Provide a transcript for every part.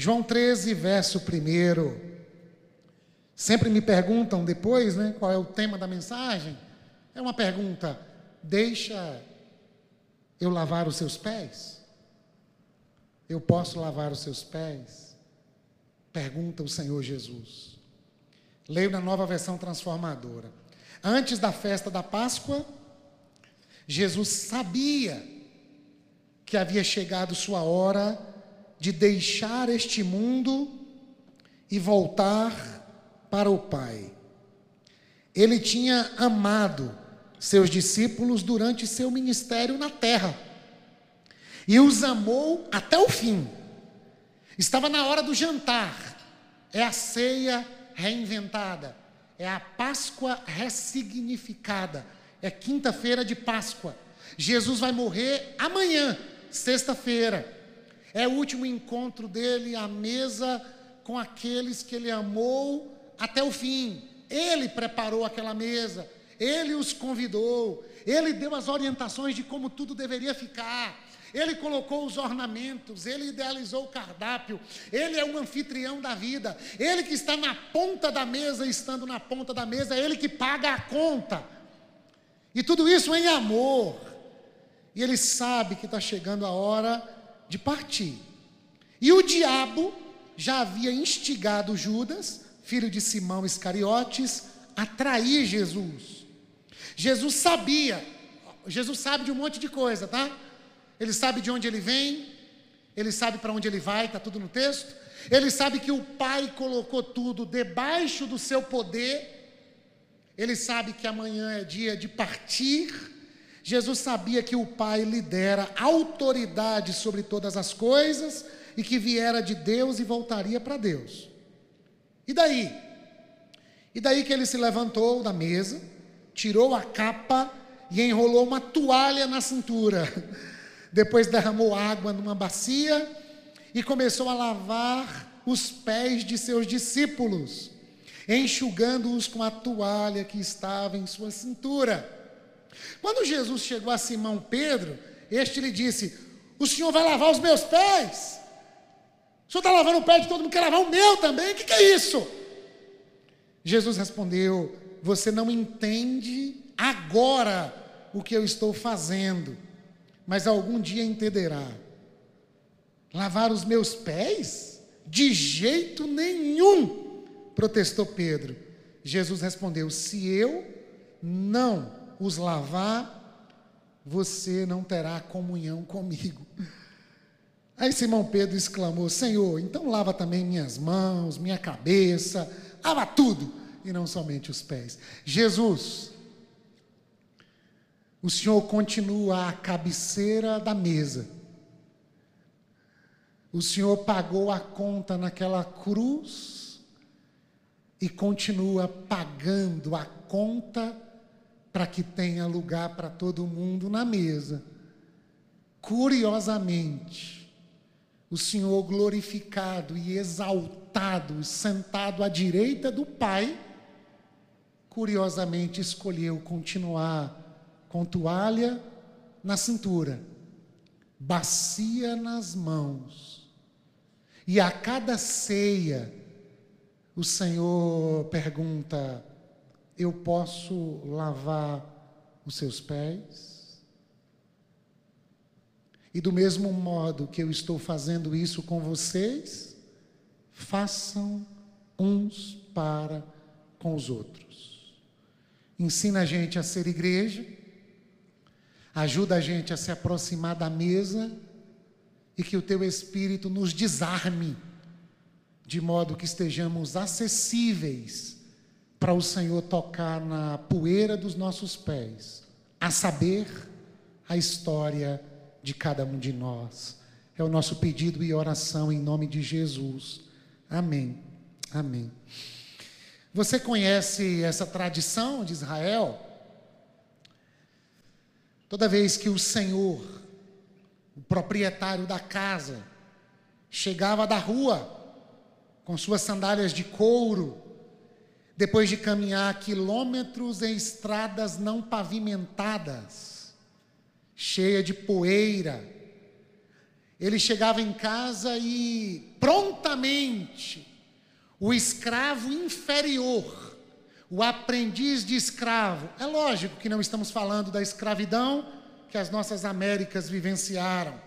João 13, verso 1. Sempre me perguntam depois, né, qual é o tema da mensagem. É uma pergunta: deixa eu lavar os seus pés? Eu posso lavar os seus pés? Pergunta o Senhor Jesus. Leio na nova versão transformadora. Antes da festa da Páscoa, Jesus sabia que havia chegado sua hora de deixar este mundo e voltar para o Pai. Ele tinha amado seus discípulos durante seu ministério na terra e os amou até o fim. Estava na hora do jantar, é a ceia reinventada, é a Páscoa ressignificada, é quinta-feira de Páscoa. Jesus vai morrer amanhã, sexta-feira. É o último encontro dele à mesa com aqueles que ele amou até o fim. Ele preparou aquela mesa, ele os convidou, ele deu as orientações de como tudo deveria ficar. Ele colocou os ornamentos, ele idealizou o cardápio, ele é o anfitrião da vida, ele que está na ponta da mesa, estando na ponta da mesa, é ele que paga a conta. E tudo isso em amor. E ele sabe que está chegando a hora de partir. E o diabo já havia instigado Judas filho de Simão Iscariotes, atrair Jesus. Jesus sabia, Jesus sabe de um monte de coisa, tá? Ele sabe de onde ele vem, ele sabe para onde ele vai, está tudo no texto. Ele sabe que o Pai colocou tudo debaixo do seu poder. Ele sabe que amanhã é dia de partir. Jesus sabia que o Pai lidera autoridade sobre todas as coisas e que viera de Deus e voltaria para Deus. E daí? E daí que ele se levantou da mesa, tirou a capa e enrolou uma toalha na cintura. Depois derramou água numa bacia e começou a lavar os pés de seus discípulos, enxugando-os com a toalha que estava em sua cintura. Quando Jesus chegou a Simão Pedro, este lhe disse: O senhor vai lavar os meus pés? O senhor está lavando o pé de todo mundo, quer lavar o meu também? O que, que é isso? Jesus respondeu: Você não entende agora o que eu estou fazendo, mas algum dia entenderá. Lavar os meus pés? De jeito nenhum, protestou Pedro. Jesus respondeu: Se eu não os lavar, você não terá comunhão comigo. Aí Simão Pedro exclamou: Senhor, então lava também minhas mãos, minha cabeça, lava tudo, e não somente os pés. Jesus, o Senhor continua à cabeceira da mesa. O Senhor pagou a conta naquela cruz e continua pagando a conta para que tenha lugar para todo mundo na mesa. Curiosamente, o Senhor glorificado e exaltado, sentado à direita do Pai, curiosamente escolheu continuar com toalha na cintura, bacia nas mãos. E a cada ceia, o Senhor pergunta: Eu posso lavar os seus pés? E do mesmo modo que eu estou fazendo isso com vocês, façam uns para com os outros. Ensina a gente a ser igreja, ajuda a gente a se aproximar da mesa e que o teu Espírito nos desarme, de modo que estejamos acessíveis para o Senhor tocar na poeira dos nossos pés, a saber, a história de cada um de nós. É o nosso pedido e oração em nome de Jesus. Amém. Amém. Você conhece essa tradição de Israel? Toda vez que o Senhor, o proprietário da casa, chegava da rua com suas sandálias de couro, depois de caminhar quilômetros em estradas não pavimentadas, cheia de poeira. ele chegava em casa e prontamente o escravo inferior, o aprendiz de escravo. É lógico que não estamos falando da escravidão que as nossas Américas vivenciaram,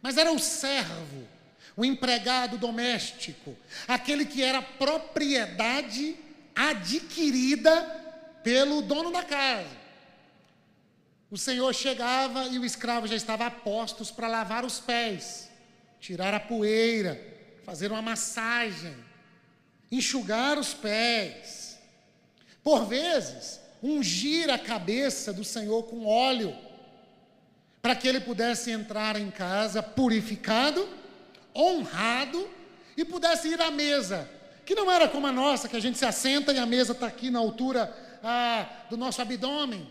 mas era o servo, o empregado doméstico, aquele que era propriedade adquirida pelo dono da casa. O senhor chegava e o escravo já estava a postos para lavar os pés, tirar a poeira, fazer uma massagem, enxugar os pés. Por vezes, ungir a cabeça do senhor com óleo, para que ele pudesse entrar em casa purificado, honrado e pudesse ir à mesa, que não era como a nossa, que a gente se assenta e a mesa está aqui na altura ah, do nosso abdômen.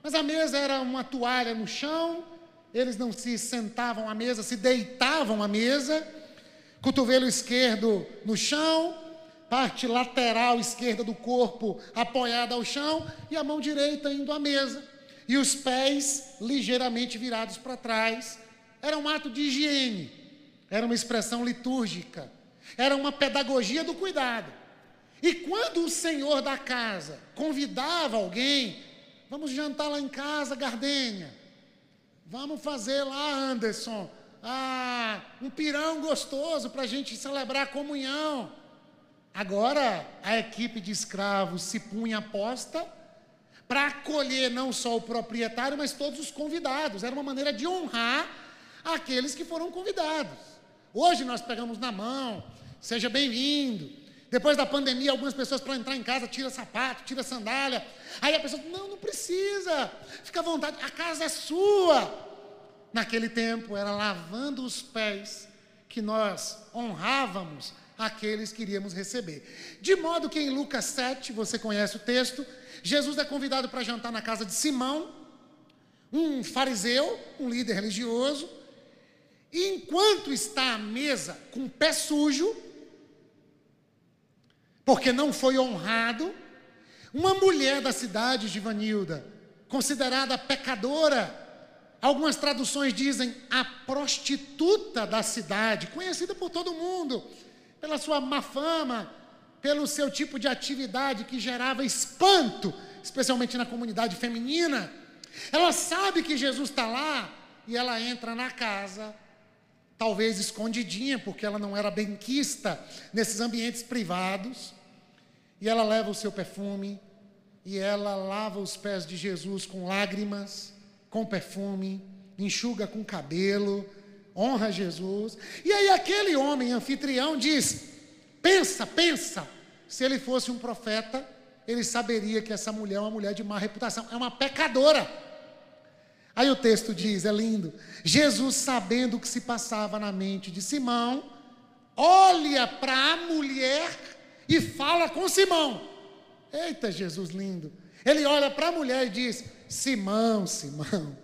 Mas a mesa era uma toalha no chão, eles não se sentavam à mesa, se deitavam à mesa, cotovelo esquerdo no chão, parte lateral esquerda do corpo apoiada ao chão e a mão direita indo à mesa, e os pés ligeiramente virados para trás. Era um ato de higiene, era uma expressão litúrgica, era uma pedagogia do cuidado. E quando o senhor da casa convidava alguém Vamos jantar lá em casa, Gardênia. Vamos fazer lá, Anderson, ah, um pirão gostoso para a gente celebrar a comunhão. Agora a equipe de escravos se punha a posta para acolher não só o proprietário, mas todos os convidados. Era uma maneira de honrar aqueles que foram convidados. Hoje nós pegamos na mão, seja bem-vindo. Depois da pandemia, algumas pessoas para entrar em casa tira sapato, tira sandália. Aí a pessoa, não, não precisa. Fica à vontade, a casa é sua. Naquele tempo era lavando os pés que nós honrávamos aqueles que iríamos receber. De modo que em Lucas 7, você conhece o texto, Jesus é convidado para jantar na casa de Simão, um fariseu, um líder religioso, e enquanto está à mesa com o pé sujo, porque não foi honrado. Uma mulher da cidade de Vanilda, considerada pecadora, algumas traduções dizem a prostituta da cidade, conhecida por todo mundo, pela sua má fama, pelo seu tipo de atividade que gerava espanto, especialmente na comunidade feminina. Ela sabe que Jesus está lá e ela entra na casa talvez escondidinha, porque ela não era benquista nesses ambientes privados. E ela leva o seu perfume, e ela lava os pés de Jesus com lágrimas, com perfume, enxuga com cabelo, honra Jesus. E aí aquele homem anfitrião diz: pensa, pensa, se ele fosse um profeta, ele saberia que essa mulher é uma mulher de má reputação, é uma pecadora. Aí o texto diz, é lindo. Jesus, sabendo o que se passava na mente de Simão, olha para a mulher e fala com Simão. Eita, Jesus lindo. Ele olha para a mulher e diz: Simão, Simão,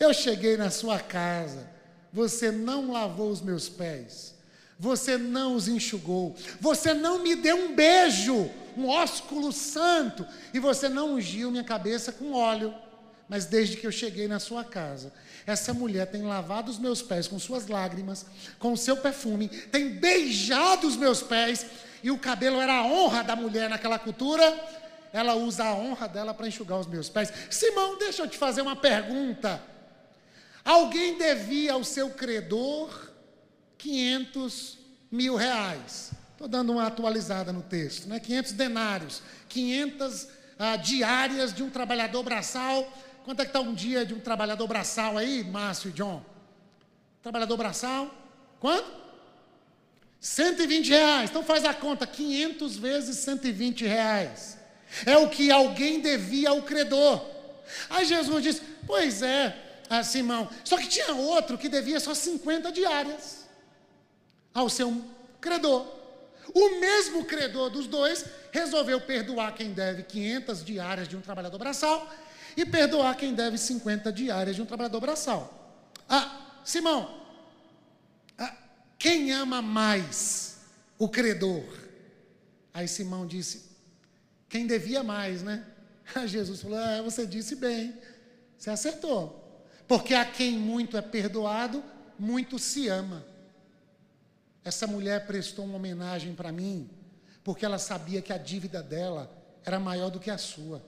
eu cheguei na sua casa, você não lavou os meus pés, você não os enxugou, você não me deu um beijo, um ósculo santo, e você não ungiu minha cabeça com óleo. Mas desde que eu cheguei na sua casa, essa mulher tem lavado os meus pés com suas lágrimas, com o seu perfume, tem beijado os meus pés e o cabelo era a honra da mulher naquela cultura, ela usa a honra dela para enxugar os meus pés. Simão, deixa eu te fazer uma pergunta. Alguém devia ao seu credor 500 mil reais. Estou dando uma atualizada no texto, né? 500 denários, 500 ah, diárias de um trabalhador braçal. Quanto é que está um dia de um trabalhador braçal aí, Márcio e John? Trabalhador braçal? Quanto? 120 reais. Então faz a conta, 500 vezes 120 reais. É o que alguém devia ao credor. Aí Jesus disse: Pois é, ah, Simão. Só que tinha outro que devia só 50 diárias ao seu credor. O mesmo credor dos dois resolveu perdoar quem deve 500 diárias de um trabalhador braçal e perdoar quem deve 50 diárias de um trabalhador braçal. Ah, Simão, quem ama mais o credor? Aí Simão disse: Quem devia mais, né? Aí Jesus falou: é, Você disse bem, você acertou. Porque a quem muito é perdoado, muito se ama. Essa mulher prestou uma homenagem para mim, porque ela sabia que a dívida dela era maior do que a sua.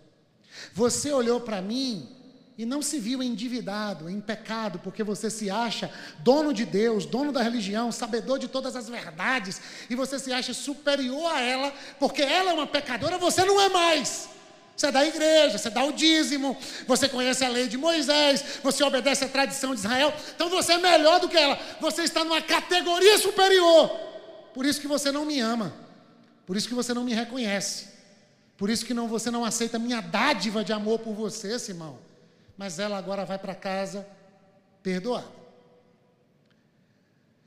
Você olhou para mim e não se viu endividado, em pecado, porque você se acha dono de Deus, dono da religião, sabedor de todas as verdades, e você se acha superior a ela, porque ela é uma pecadora, você não é mais. Você é da igreja, você dá o dízimo, você conhece a lei de Moisés, você obedece a tradição de Israel, então você é melhor do que ela, você está numa categoria superior. Por isso que você não me ama, por isso que você não me reconhece, por isso que não, você não aceita minha dádiva de amor por você, Simão. Mas ela agora vai para casa perdoada.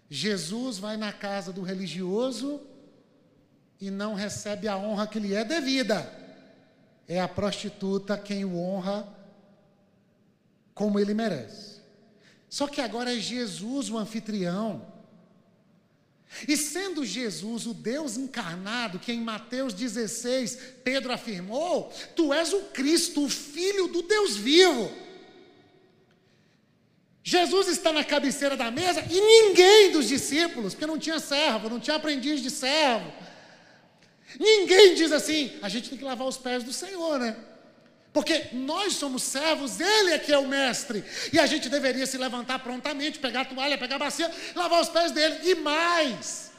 Jesus vai na casa do religioso e não recebe a honra que lhe é devida é a prostituta quem o honra como ele merece. Só que agora é Jesus o anfitrião. E sendo Jesus o Deus encarnado, que em Mateus 16 Pedro afirmou: Tu és o Cristo, o Filho do Deus vivo. Jesus está na cabeceira da mesa e ninguém dos discípulos, porque não tinha servo, não tinha aprendiz de servo, Ninguém diz assim, a gente tem que lavar os pés do Senhor, né? Porque nós somos servos, Ele é que é o mestre. E a gente deveria se levantar prontamente, pegar a toalha, pegar a bacia, lavar os pés dele. E mais,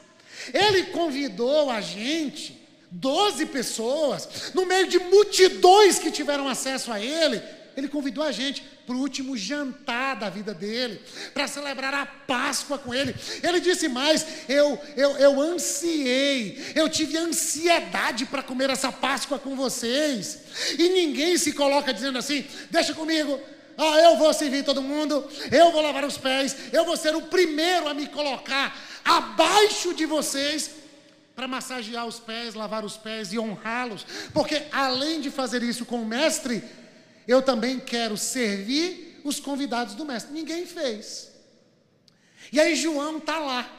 Ele convidou a gente, doze pessoas, no meio de multidões que tiveram acesso a Ele, ele convidou a gente para o último jantar da vida dele, para celebrar a Páscoa com ele. Ele disse mais: eu, eu, eu ansiei, eu tive ansiedade para comer essa Páscoa com vocês. E ninguém se coloca dizendo assim: deixa comigo, ah, eu vou servir todo mundo, eu vou lavar os pés, eu vou ser o primeiro a me colocar abaixo de vocês para massagear os pés, lavar os pés e honrá-los, porque além de fazer isso com o mestre, eu também quero servir os convidados do mestre. Ninguém fez. E aí João está lá.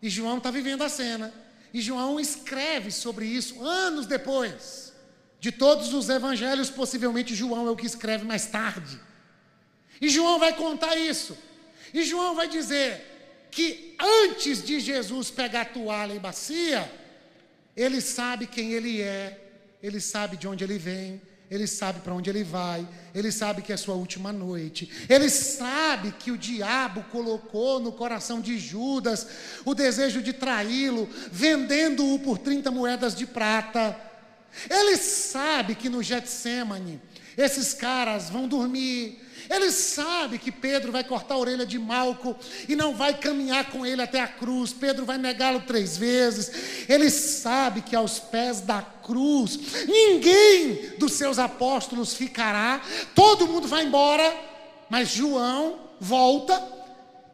E João está vivendo a cena. E João escreve sobre isso anos depois. De todos os evangelhos, possivelmente João é o que escreve mais tarde. E João vai contar isso. E João vai dizer que antes de Jesus pegar toalha e bacia, ele sabe quem ele é, ele sabe de onde ele vem, ele sabe para onde ele vai, ele sabe que é sua última noite, ele sabe que o diabo colocou no coração de Judas o desejo de traí-lo, vendendo-o por 30 moedas de prata. Ele sabe que no Getsemane esses caras vão dormir, ele sabe que Pedro vai cortar a orelha de Malco e não vai caminhar com ele até a cruz. Pedro vai negá-lo três vezes. Ele sabe que aos pés da cruz ninguém dos seus apóstolos ficará. Todo mundo vai embora, mas João volta.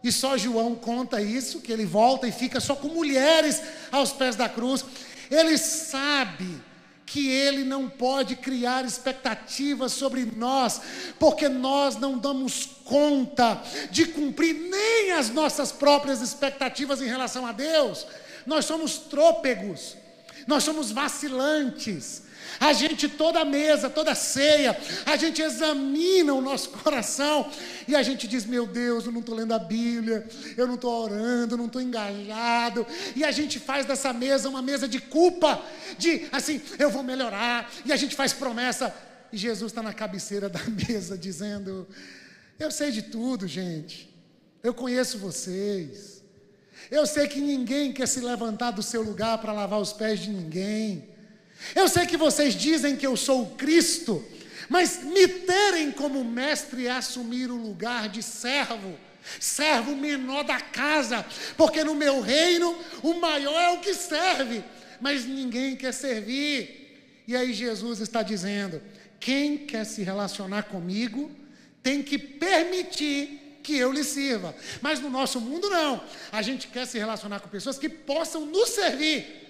E só João conta isso, que ele volta e fica só com mulheres aos pés da cruz. Ele sabe que ele não pode criar expectativas sobre nós, porque nós não damos conta de cumprir nem as nossas próprias expectativas em relação a Deus. Nós somos trôpegos, nós somos vacilantes, a gente, toda mesa, toda ceia, a gente examina o nosso coração e a gente diz: Meu Deus, eu não estou lendo a Bíblia, eu não estou orando, eu não estou engajado. E a gente faz dessa mesa uma mesa de culpa, de assim, eu vou melhorar. E a gente faz promessa. E Jesus está na cabeceira da mesa dizendo: Eu sei de tudo, gente. Eu conheço vocês. Eu sei que ninguém quer se levantar do seu lugar para lavar os pés de ninguém. Eu sei que vocês dizem que eu sou o Cristo, mas me terem como mestre é assumir o lugar de servo, servo menor da casa, porque no meu reino o maior é o que serve, mas ninguém quer servir. E aí Jesus está dizendo: quem quer se relacionar comigo tem que permitir que eu lhe sirva. Mas no nosso mundo não. A gente quer se relacionar com pessoas que possam nos servir.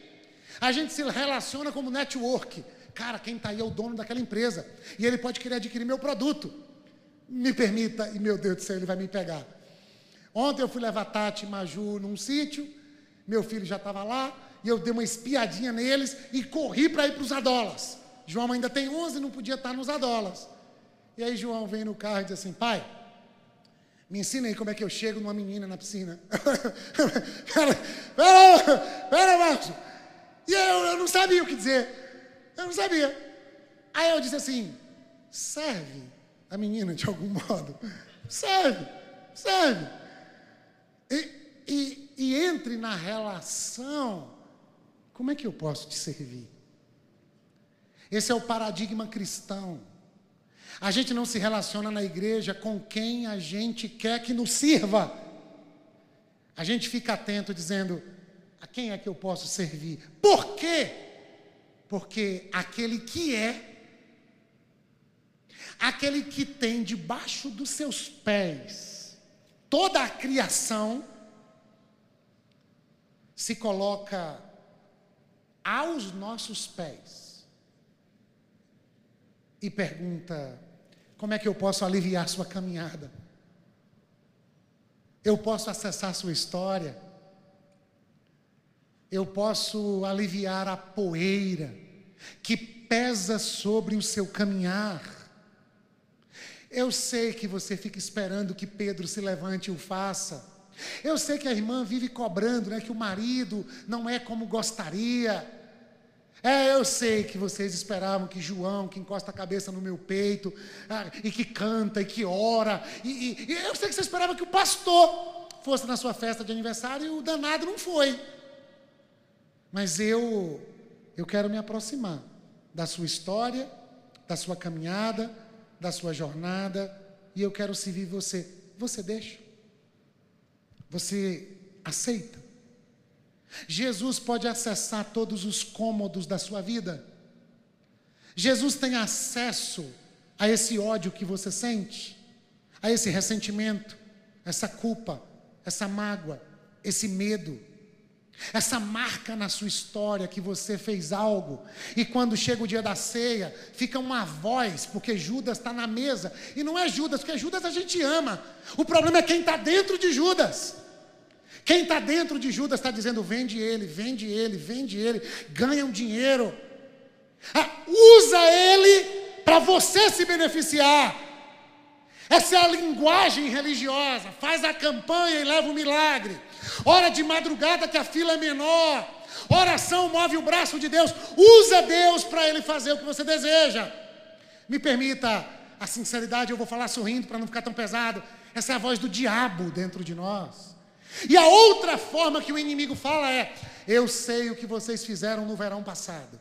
A gente se relaciona como network. Cara, quem está aí é o dono daquela empresa. E ele pode querer adquirir meu produto. Me permita, e meu Deus do céu, ele vai me pegar. Ontem eu fui levar Tati e Maju num sítio, meu filho já estava lá, e eu dei uma espiadinha neles e corri para ir para os Adolas. João ainda tem 11, não podia estar nos Adolas. E aí João vem no carro e diz assim: pai, Me ensina aí como é que eu chego numa menina na piscina. pera, pera, pera, Marcos. E eu, eu não sabia o que dizer. Eu não sabia. Aí eu disse assim: serve a menina de algum modo. Serve, serve. E, e, e entre na relação. Como é que eu posso te servir? Esse é o paradigma cristão. A gente não se relaciona na igreja com quem a gente quer que nos sirva. A gente fica atento dizendo: a quem é que eu posso servir? Por quê? Porque aquele que é, aquele que tem debaixo dos seus pés toda a criação, se coloca aos nossos pés e pergunta: como é que eu posso aliviar sua caminhada? Eu posso acessar sua história. Eu posso aliviar a poeira que pesa sobre o seu caminhar. Eu sei que você fica esperando que Pedro se levante e o faça. Eu sei que a irmã vive cobrando, né, que o marido não é como gostaria. É, eu sei que vocês esperavam que João, que encosta a cabeça no meu peito, ah, e que canta, e que ora, e, e, e eu sei que você esperava que o pastor fosse na sua festa de aniversário e o danado não foi. Mas eu, eu quero me aproximar da sua história, da sua caminhada, da sua jornada, e eu quero servir você. Você deixa? Você aceita? Jesus pode acessar todos os cômodos da sua vida. Jesus tem acesso a esse ódio que você sente, a esse ressentimento, essa culpa, essa mágoa, esse medo, essa marca na sua história que você fez algo, e quando chega o dia da ceia, fica uma voz, porque Judas está na mesa, e não é Judas, porque Judas a gente ama, o problema é quem está dentro de Judas. Quem está dentro de Judas está dizendo: vende ele, vende ele, vende ele, ganha um dinheiro. Ah, usa ele para você se beneficiar. Essa é a linguagem religiosa. Faz a campanha e leva o milagre. Hora de madrugada que a fila é menor. Oração move o braço de Deus. Usa Deus para ele fazer o que você deseja. Me permita a sinceridade, eu vou falar sorrindo para não ficar tão pesado. Essa é a voz do diabo dentro de nós. E a outra forma que o inimigo fala é: eu sei o que vocês fizeram no verão passado.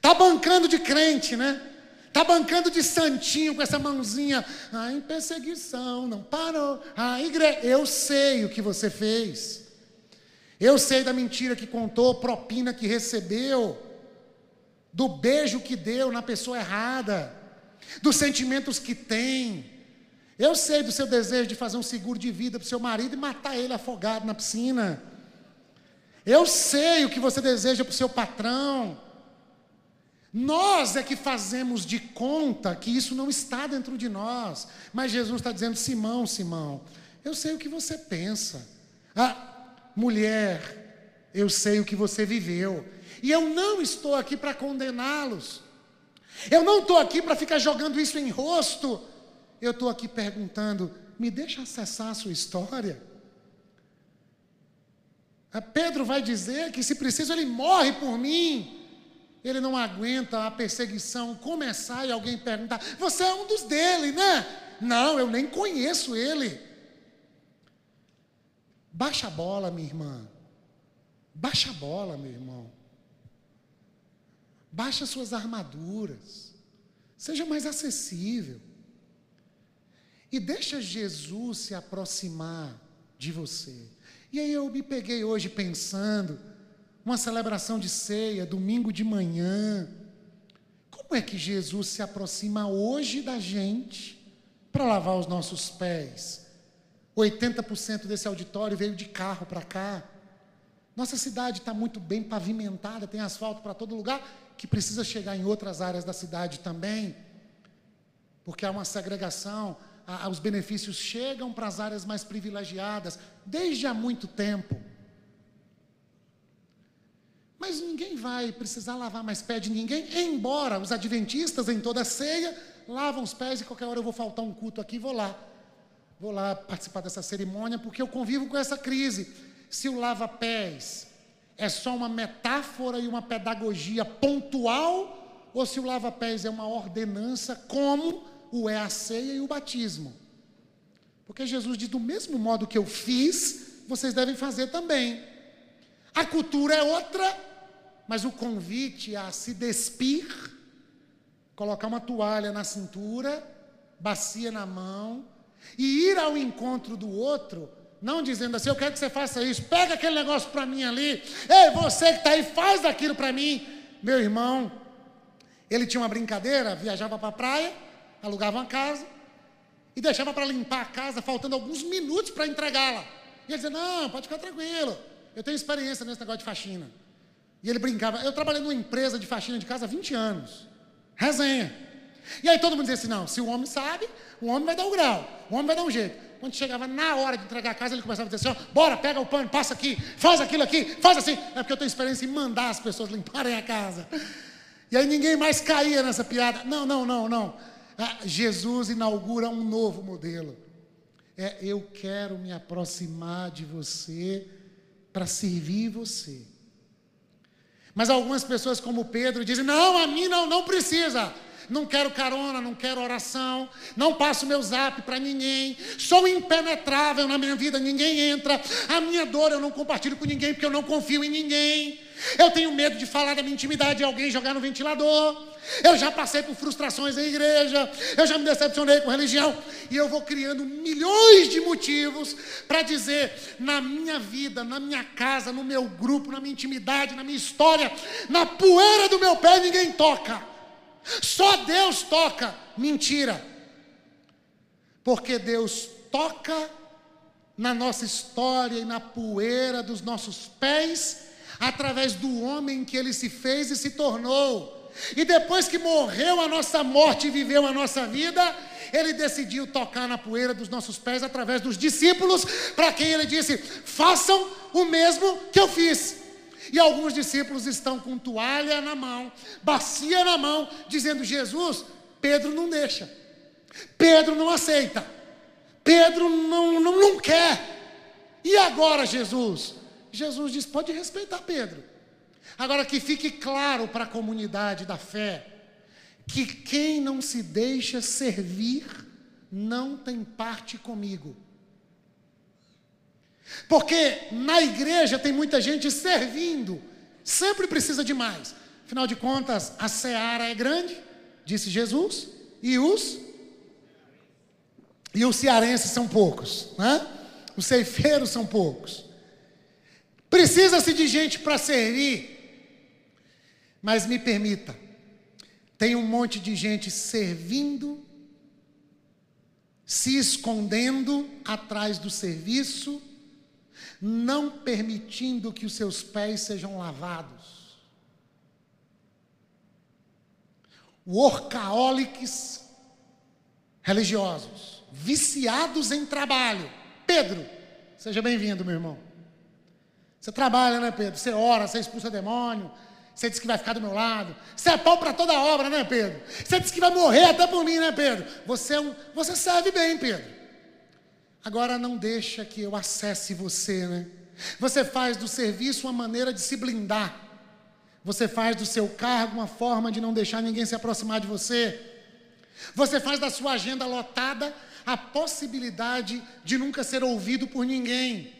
Tá bancando de crente, né? Tá bancando de santinho com essa mãozinha. Ah, em perseguição, não parou. Ah, igreja, eu sei o que você fez. Eu sei da mentira que contou, propina que recebeu, do beijo que deu na pessoa errada, dos sentimentos que tem, eu sei do seu desejo de fazer um seguro de vida para o seu marido e matar ele afogado na piscina. Eu sei o que você deseja para o seu patrão. Nós é que fazemos de conta que isso não está dentro de nós. Mas Jesus está dizendo: Simão, Simão, eu sei o que você pensa. Ah, mulher, eu sei o que você viveu. E eu não estou aqui para condená-los. Eu não estou aqui para ficar jogando isso em rosto eu estou aqui perguntando: me deixa acessar a sua história? A Pedro vai dizer que, se preciso, ele morre por mim. Ele não aguenta a perseguição começar e alguém perguntar: Você é um dos dele, né? Não, eu nem conheço ele. Baixa a bola, minha irmã. Baixa a bola, meu irmão. Baixa suas armaduras. Seja mais acessível. E deixa Jesus se aproximar de você. E aí eu me peguei hoje pensando, uma celebração de ceia, domingo de manhã. Como é que Jesus se aproxima hoje da gente para lavar os nossos pés? 80% desse auditório veio de carro para cá. Nossa cidade está muito bem pavimentada, tem asfalto para todo lugar, que precisa chegar em outras áreas da cidade também, porque há uma segregação os benefícios chegam para as áreas mais privilegiadas desde há muito tempo. Mas ninguém vai precisar lavar mais pé de ninguém, embora os adventistas em toda a ceia lavam os pés e qualquer hora eu vou faltar um culto aqui, vou lá. vou lá participar dessa cerimônia porque eu convivo com essa crise. Se o lava-pés é só uma metáfora e uma pedagogia pontual, ou se o lava-pés é uma ordenança, como o é a ceia e o batismo. Porque Jesus diz: do mesmo modo que eu fiz, vocês devem fazer também. A cultura é outra, mas o convite a se despir, colocar uma toalha na cintura, bacia na mão, e ir ao encontro do outro, não dizendo assim, eu quero que você faça isso, pega aquele negócio para mim ali, ei, você que está aí, faz aquilo para mim. Meu irmão, ele tinha uma brincadeira, viajava para a praia, alugava uma casa, e deixava para limpar a casa, faltando alguns minutos para entregá-la. E ele dizia, não, pode ficar tranquilo, eu tenho experiência nesse negócio de faxina. E ele brincava, eu trabalhei numa empresa de faxina de casa há 20 anos. Resenha. E aí todo mundo dizia assim: não, se o homem sabe, o homem vai dar o grau, o homem vai dar um jeito. Quando chegava na hora de entregar a casa, ele começava a dizer assim: ó, bora, pega o pano, passa aqui, faz aquilo aqui, faz assim. É porque eu tenho experiência em mandar as pessoas limparem a casa. E aí ninguém mais caía nessa piada. Não, não, não, não. Ah, Jesus inaugura um novo modelo. É, eu quero me aproximar de você para servir você. Mas algumas pessoas, como Pedro, dizem: não, a mim não, não precisa não quero carona, não quero oração, não passo meu zap para ninguém, sou impenetrável na minha vida, ninguém entra, a minha dor eu não compartilho com ninguém porque eu não confio em ninguém. Eu tenho medo de falar da minha intimidade e alguém jogar no ventilador. Eu já passei por frustrações em igreja, eu já me decepcionei com religião, e eu vou criando milhões de motivos para dizer: na minha vida, na minha casa, no meu grupo, na minha intimidade, na minha história, na poeira do meu pé ninguém toca. Só Deus toca. Mentira. Porque Deus toca na nossa história e na poeira dos nossos pés, através do homem que ele se fez e se tornou. E depois que morreu a nossa morte e viveu a nossa vida, ele decidiu tocar na poeira dos nossos pés através dos discípulos, para quem ele disse: façam o mesmo que eu fiz. E alguns discípulos estão com toalha na mão, bacia na mão, dizendo: Jesus, Pedro não deixa, Pedro não aceita, Pedro não, não, não quer. E agora, Jesus? Jesus diz: pode respeitar Pedro. Agora que fique claro para a comunidade da fé que quem não se deixa servir não tem parte comigo. Porque na igreja tem muita gente servindo, sempre precisa de mais. Afinal de contas, a seara é grande, disse Jesus, e os e os cearenses são poucos, né? Os ceifeiros são poucos. Precisa-se de gente para servir. Mas me permita, tem um monte de gente servindo, se escondendo atrás do serviço, não permitindo que os seus pés sejam lavados. Workaholics religiosos, viciados em trabalho. Pedro, seja bem-vindo, meu irmão. Você trabalha, né, Pedro? Você ora, você expulsa demônio, você diz que vai ficar do meu lado. Você é pau para toda obra, né, Pedro? Você diz que vai morrer até por mim, né, Pedro? Você, é um, você serve bem, Pedro. Agora não deixa que eu acesse você, né? Você faz do serviço uma maneira de se blindar. Você faz do seu cargo uma forma de não deixar ninguém se aproximar de você. Você faz da sua agenda lotada a possibilidade de nunca ser ouvido por ninguém.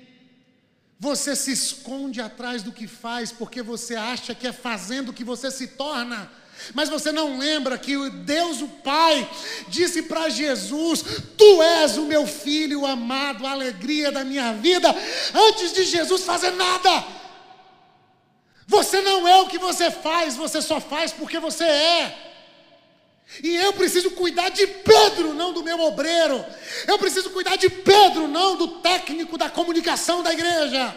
Você se esconde atrás do que faz porque você acha que é fazendo que você se torna. Mas você não lembra que Deus, o Pai, disse para Jesus: Tu és o meu filho amado, a alegria da minha vida, antes de Jesus fazer nada. Você não é o que você faz, você só faz porque você é. E eu preciso cuidar de Pedro, não do meu obreiro. Eu preciso cuidar de Pedro, não do técnico da comunicação da igreja.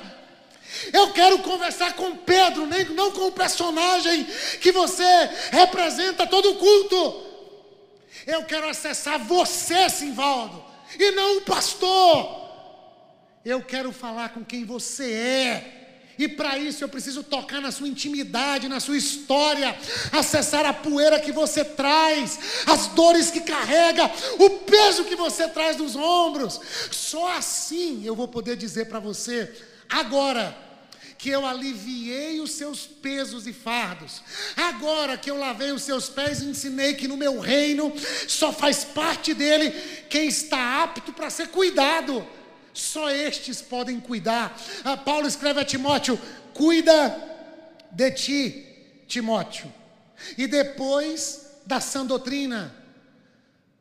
Eu quero conversar com Pedro, nem, não com o personagem que você representa todo o culto. Eu quero acessar você, Simvaldo, e não o pastor. Eu quero falar com quem você é. E para isso eu preciso tocar na sua intimidade, na sua história, acessar a poeira que você traz, as dores que carrega, o peso que você traz nos ombros. Só assim eu vou poder dizer para você, agora, que eu aliviei os seus pesos e fardos. Agora que eu lavei os seus pés e ensinei que no meu reino só faz parte dele quem está apto para ser cuidado. Só estes podem cuidar. Ah, Paulo escreve a Timóteo: cuida de ti, Timóteo. E depois da sã doutrina.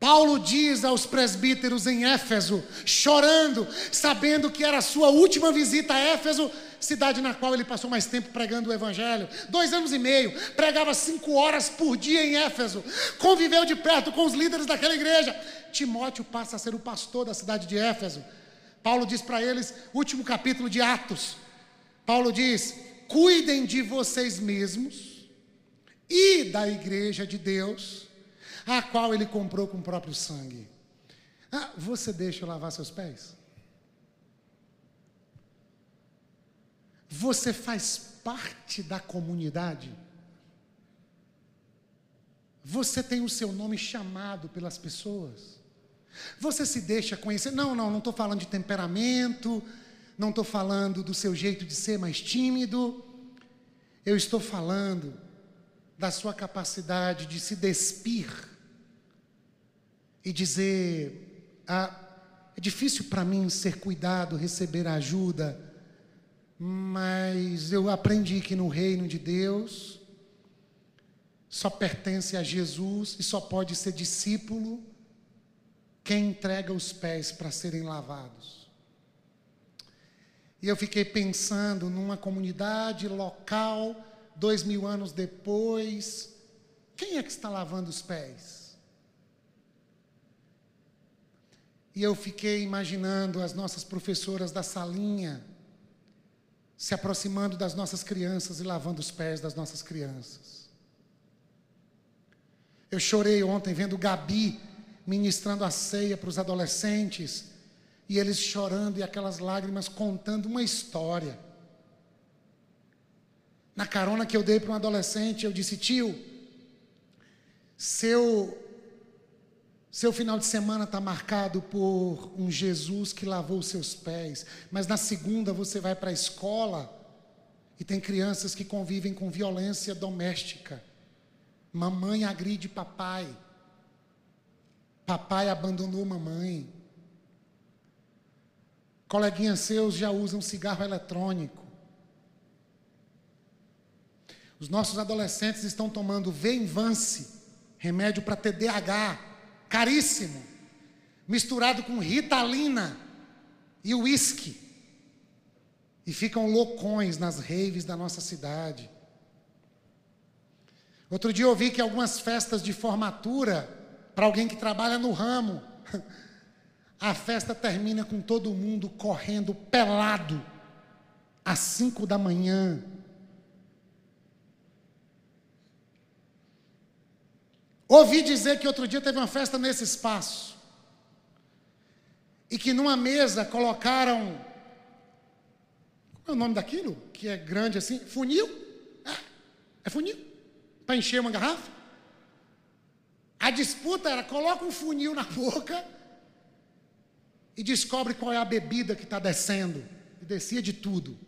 Paulo diz aos presbíteros em Éfeso, chorando, sabendo que era a sua última visita a Éfeso, cidade na qual ele passou mais tempo pregando o Evangelho. Dois anos e meio, pregava cinco horas por dia em Éfeso, conviveu de perto com os líderes daquela igreja. Timóteo passa a ser o pastor da cidade de Éfeso. Paulo diz para eles, último capítulo de Atos. Paulo diz: cuidem de vocês mesmos e da igreja de Deus, a qual ele comprou com o próprio sangue. Ah, você deixa eu lavar seus pés? Você faz parte da comunidade? Você tem o seu nome chamado pelas pessoas? Você se deixa conhecer? Não, não, não estou falando de temperamento, não estou falando do seu jeito de ser mais tímido. Eu estou falando da sua capacidade de se despir e dizer: ah, é difícil para mim ser cuidado, receber ajuda, mas eu aprendi que no reino de Deus só pertence a Jesus e só pode ser discípulo quem entrega os pés para serem lavados. E eu fiquei pensando numa comunidade local, dois mil anos depois, quem é que está lavando os pés? E eu fiquei imaginando as nossas professoras da salinha se aproximando das nossas crianças e lavando os pés das nossas crianças. Eu chorei ontem vendo Gabi ministrando a ceia para os adolescentes, e eles chorando e aquelas lágrimas contando uma história. Na carona que eu dei para um adolescente, eu disse: tio, seu, seu final de semana está marcado por um Jesus que lavou os seus pés, mas na segunda você vai para a escola e tem crianças que convivem com violência doméstica. Mamãe agride papai. Papai abandonou mamãe. Coleguinhas seus já usam cigarro eletrônico. Os nossos adolescentes estão tomando Venvance, remédio para TDAH, caríssimo, misturado com Ritalina e uísque. E ficam loucões nas raves da nossa cidade. Outro dia eu ouvi que algumas festas de formatura para alguém que trabalha no ramo, a festa termina com todo mundo correndo pelado às cinco da manhã. Ouvi dizer que outro dia teve uma festa nesse espaço. E que numa mesa colocaram. Qual é o nome daquilo? Que é grande assim? Funil? É, é funil? Para encher uma garrafa? A disputa era: coloca um funil na boca e descobre qual é a bebida que está descendo. E descia de tudo.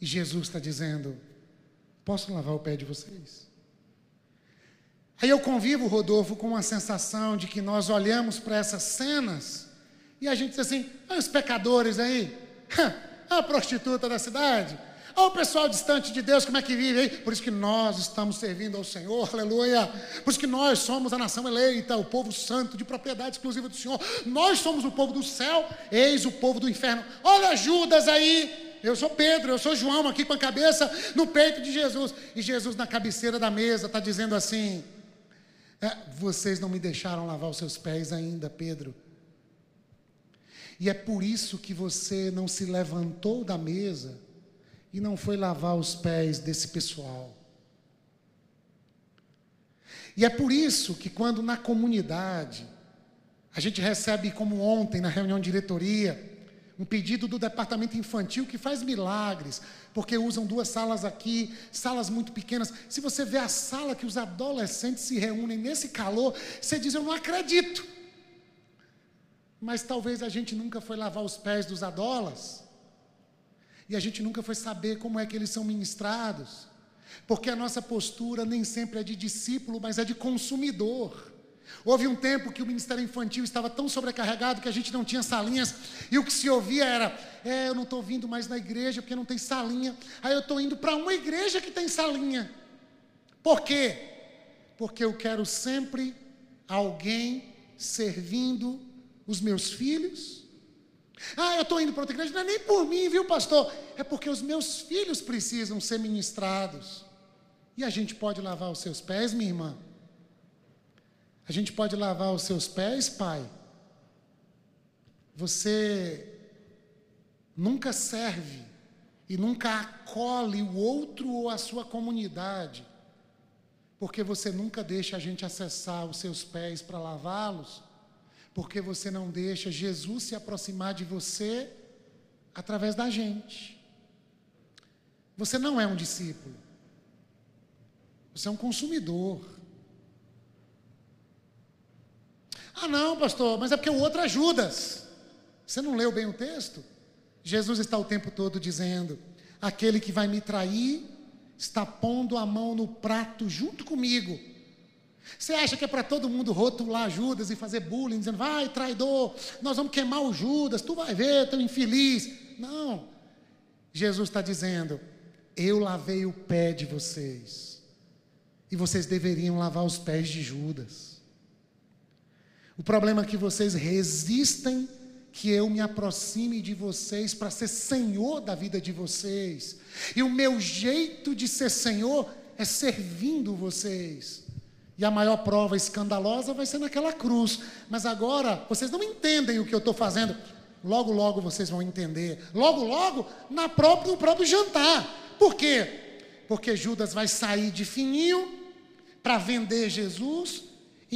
E Jesus está dizendo: Posso lavar o pé de vocês? Aí eu convivo, Rodolfo, com uma sensação de que nós olhamos para essas cenas e a gente diz assim: olha os pecadores aí, a prostituta da cidade. Olha o pessoal distante de Deus, como é que vive aí? Por isso que nós estamos servindo ao Senhor, aleluia. Por isso que nós somos a nação eleita, o povo santo, de propriedade exclusiva do Senhor. Nós somos o povo do céu, eis o povo do inferno. Olha Judas aí. Eu sou Pedro, eu sou João aqui com a cabeça no peito de Jesus. E Jesus na cabeceira da mesa está dizendo assim: é, Vocês não me deixaram lavar os seus pés ainda, Pedro. E é por isso que você não se levantou da mesa e não foi lavar os pés desse pessoal. E é por isso que quando na comunidade a gente recebe, como ontem na reunião de diretoria, um pedido do departamento infantil que faz milagres, porque usam duas salas aqui, salas muito pequenas. Se você vê a sala que os adolescentes se reúnem nesse calor, você diz: Eu não acredito. Mas talvez a gente nunca foi lavar os pés dos adolas, e a gente nunca foi saber como é que eles são ministrados, porque a nossa postura nem sempre é de discípulo, mas é de consumidor. Houve um tempo que o ministério infantil estava tão sobrecarregado que a gente não tinha salinhas, e o que se ouvia era: é, eu não estou vindo mais na igreja porque não tem salinha, aí eu estou indo para uma igreja que tem salinha. Por quê? Porque eu quero sempre alguém servindo os meus filhos. Ah, eu estou indo para outra igreja, não é nem por mim, viu, pastor? É porque os meus filhos precisam ser ministrados. E a gente pode lavar os seus pés, minha irmã? A gente pode lavar os seus pés, pai. Você nunca serve e nunca acolhe o outro ou a sua comunidade, porque você nunca deixa a gente acessar os seus pés para lavá-los, porque você não deixa Jesus se aproximar de você através da gente. Você não é um discípulo, você é um consumidor. Ah, não, pastor, mas é porque o outro é Judas. Você não leu bem o texto? Jesus está o tempo todo dizendo: aquele que vai me trair está pondo a mão no prato junto comigo. Você acha que é para todo mundo rotular Judas e fazer bullying, dizendo, vai, traidor, nós vamos queimar o Judas, tu vai ver, teu infeliz. Não. Jesus está dizendo, eu lavei o pé de vocês, e vocês deveriam lavar os pés de Judas. O problema é que vocês resistem que eu me aproxime de vocês para ser senhor da vida de vocês. E o meu jeito de ser senhor é servindo vocês. E a maior prova escandalosa vai ser naquela cruz. Mas agora, vocês não entendem o que eu estou fazendo. Logo, logo vocês vão entender. Logo, logo, na própria, no próprio jantar. Por quê? Porque Judas vai sair de fininho para vender Jesus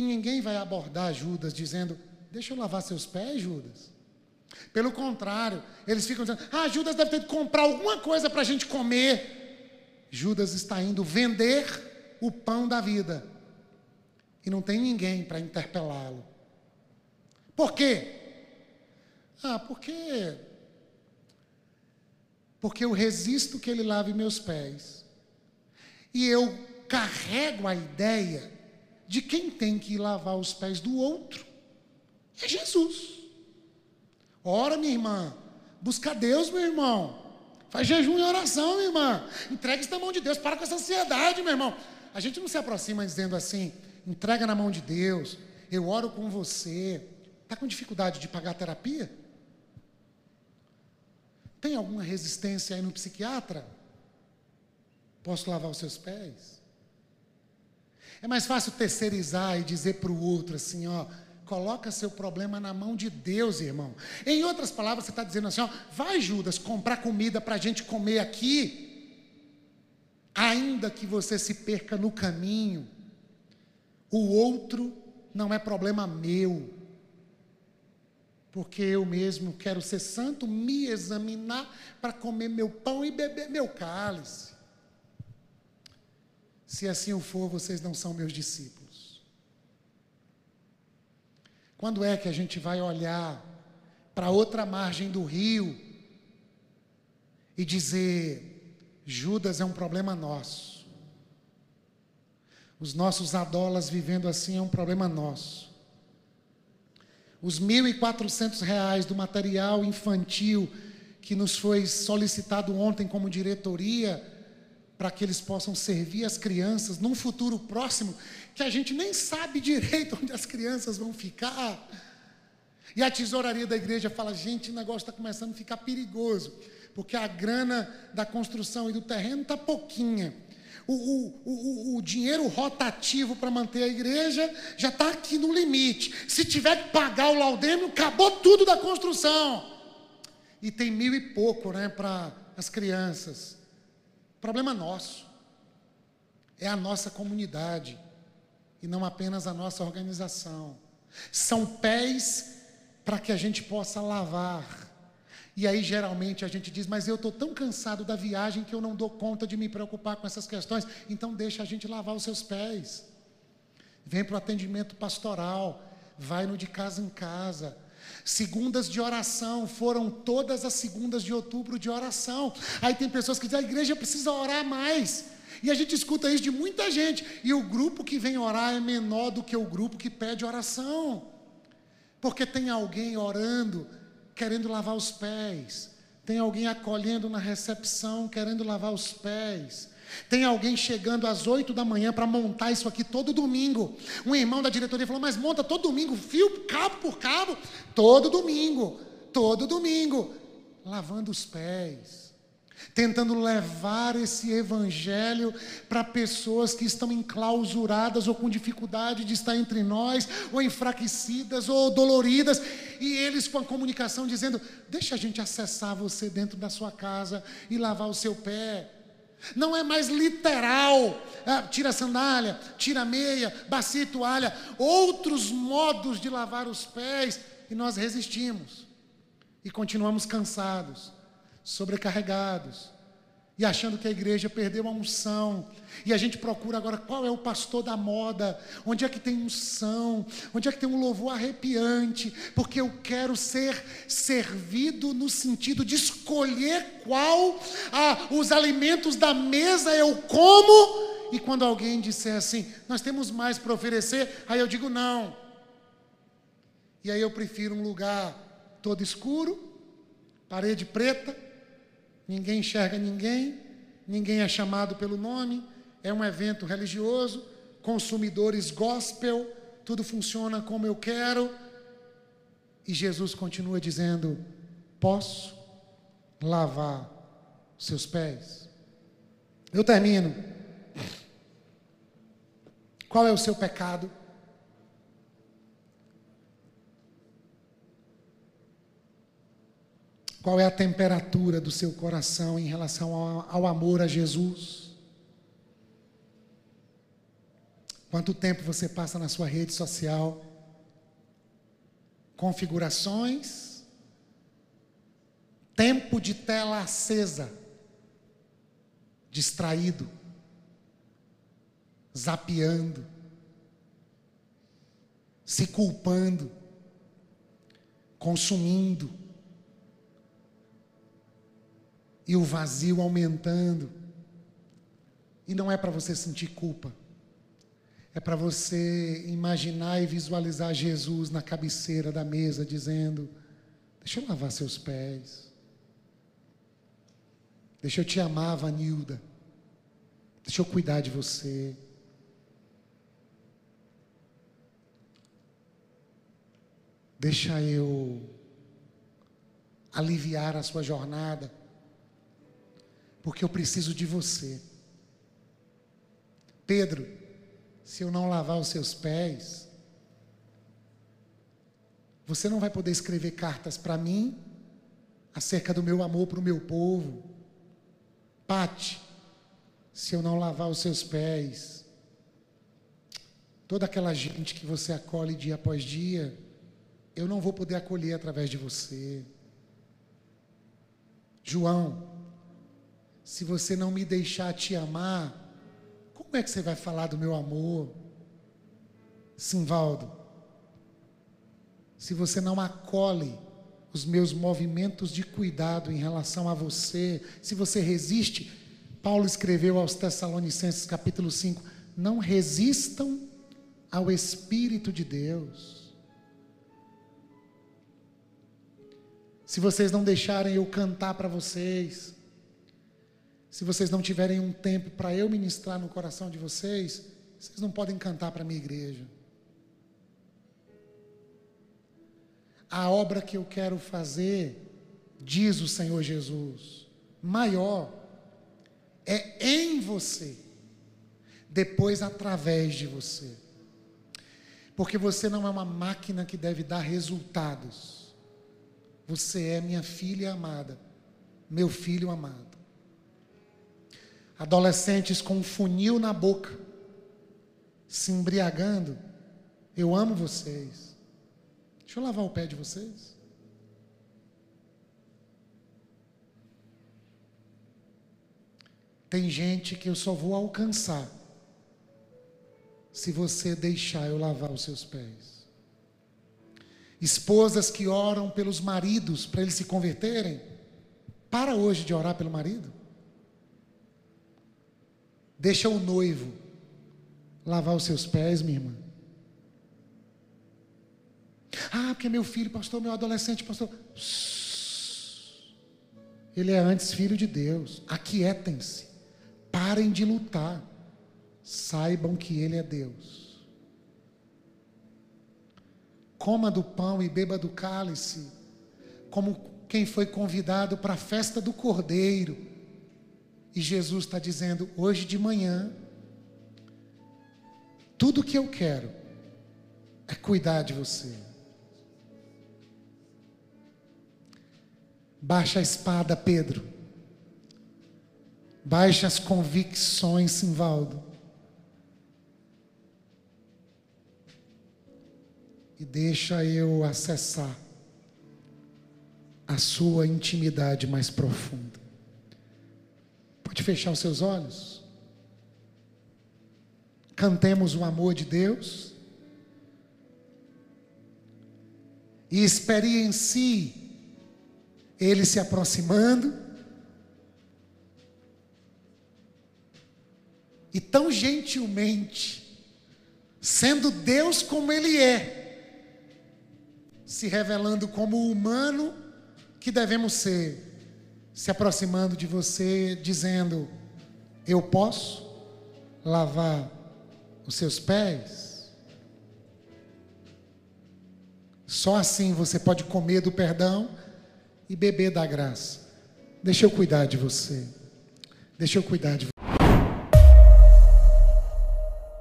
e ninguém vai abordar Judas dizendo: Deixa eu lavar seus pés, Judas. Pelo contrário, eles ficam dizendo: Ah, Judas deve ter que comprar alguma coisa para a gente comer. Judas está indo vender o pão da vida. E não tem ninguém para interpelá-lo. Por quê? Ah, porque. Porque eu resisto que ele lave meus pés. E eu carrego a ideia de quem tem que lavar os pés do outro é Jesus. Ora, minha irmã, busca Deus, meu irmão. Faz jejum e oração, minha irmã. Entrega isso na mão de Deus. Para com essa ansiedade, meu irmão. A gente não se aproxima dizendo assim: entrega na mão de Deus. Eu oro com você. Está com dificuldade de pagar terapia? Tem alguma resistência aí no psiquiatra? Posso lavar os seus pés? É mais fácil terceirizar e dizer para o outro assim, ó, coloca seu problema na mão de Deus, irmão. Em outras palavras, você está dizendo assim, ó, vai Judas comprar comida para a gente comer aqui, ainda que você se perca no caminho. O outro não é problema meu, porque eu mesmo quero ser santo, me examinar para comer meu pão e beber meu cálice. Se assim o for, vocês não são meus discípulos. Quando é que a gente vai olhar para outra margem do rio e dizer: Judas é um problema nosso. Os nossos adolas vivendo assim é um problema nosso. Os R$ 1.400 do material infantil que nos foi solicitado ontem como diretoria para que eles possam servir as crianças num futuro próximo, que a gente nem sabe direito onde as crianças vão ficar. E a tesouraria da igreja fala: gente, o negócio está começando a ficar perigoso, porque a grana da construção e do terreno está pouquinha. O, o, o, o, dinheiro rotativo para manter a igreja já está aqui no limite. Se tiver que pagar o laudêmio, acabou tudo da construção. E tem mil e pouco né, para as crianças. Problema nosso. É a nossa comunidade. e não apenas a nossa organização. São pés para que a gente possa lavar. E aí, geralmente, a gente diz: Mas eu estou tão cansado da viagem que eu não dou conta de me preocupar com essas questões. Então, deixa a gente lavar os seus pés. Vem para o atendimento pastoral. Vai no de casa em casa. Segundas de oração, foram todas as segundas de outubro de oração. Aí tem pessoas que dizem: a igreja precisa orar mais. E a gente escuta isso de muita gente. E o grupo que vem orar é menor do que o grupo que pede oração. Porque tem alguém orando, querendo lavar os pés. Tem alguém acolhendo na recepção, querendo lavar os pés. Tem alguém chegando às oito da manhã para montar isso aqui todo domingo. Um irmão da diretoria falou: Mas monta todo domingo, fio, cabo por cabo, todo domingo, todo domingo, lavando os pés tentando levar esse evangelho para pessoas que estão enclausuradas ou com dificuldade de estar entre nós, ou enfraquecidas ou doloridas, e eles com a comunicação dizendo: "Deixa a gente acessar você dentro da sua casa e lavar o seu pé". Não é mais literal, ah, tira a sandália, tira a meia, bacia e toalha, outros modos de lavar os pés, e nós resistimos. E continuamos cansados sobrecarregados e achando que a igreja perdeu a unção. E a gente procura agora qual é o pastor da moda, onde é que tem unção, onde é que tem um louvor arrepiante, porque eu quero ser servido no sentido de escolher qual ah, os alimentos da mesa eu como. E quando alguém disser assim, nós temos mais para oferecer, aí eu digo não. E aí eu prefiro um lugar todo escuro, parede preta, ninguém enxerga ninguém, ninguém é chamado pelo nome, é um evento religioso, consumidores gospel, tudo funciona como eu quero. E Jesus continua dizendo: Posso lavar seus pés? Eu termino. Qual é o seu pecado? Qual é a temperatura do seu coração em relação ao, ao amor a Jesus? Quanto tempo você passa na sua rede social? Configurações? Tempo de tela acesa? Distraído? Zapeando? Se culpando? Consumindo? E o vazio aumentando. E não é para você sentir culpa. É para você imaginar e visualizar Jesus na cabeceira da mesa dizendo: Deixa eu lavar seus pés. Deixa eu te amar, Vanilda. Deixa eu cuidar de você. Deixa eu aliviar a sua jornada porque eu preciso de você. Pedro, se eu não lavar os seus pés, você não vai poder escrever cartas para mim acerca do meu amor para o meu povo. Pate, se eu não lavar os seus pés, toda aquela gente que você acolhe dia após dia, eu não vou poder acolher através de você. João, se você não me deixar te amar, como é que você vai falar do meu amor? Simvaldo, se você não acolhe os meus movimentos de cuidado em relação a você, se você resiste, Paulo escreveu aos Tessalonicenses capítulo 5, não resistam ao Espírito de Deus. Se vocês não deixarem eu cantar para vocês, se vocês não tiverem um tempo para eu ministrar no coração de vocês, vocês não podem cantar para a minha igreja. A obra que eu quero fazer, diz o Senhor Jesus, maior, é em você, depois através de você. Porque você não é uma máquina que deve dar resultados. Você é minha filha amada, meu filho amado adolescentes com um funil na boca, se embriagando. Eu amo vocês. Deixa eu lavar o pé de vocês. Tem gente que eu só vou alcançar se você deixar eu lavar os seus pés. Esposas que oram pelos maridos para eles se converterem, para hoje de orar pelo marido. Deixa o noivo lavar os seus pés, minha irmã. Ah, porque meu filho, pastor, meu adolescente, pastor. Ele é antes filho de Deus. Aquietem-se. Parem de lutar. Saibam que Ele é Deus. Coma do pão e beba do cálice, como quem foi convidado para a festa do cordeiro. E Jesus está dizendo: hoje de manhã, tudo que eu quero é cuidar de você. Baixa a espada, Pedro. Baixa as convicções, Simvaldo. E deixa eu acessar a sua intimidade mais profunda. Pode fechar os seus olhos? Cantemos o amor de Deus. E experiencie Ele se aproximando. E tão gentilmente, sendo Deus como Ele é, se revelando como humano que devemos ser se aproximando de você, dizendo: Eu posso lavar os seus pés? Só assim você pode comer do perdão e beber da graça. Deixa eu cuidar de você. Deixa eu cuidar de você.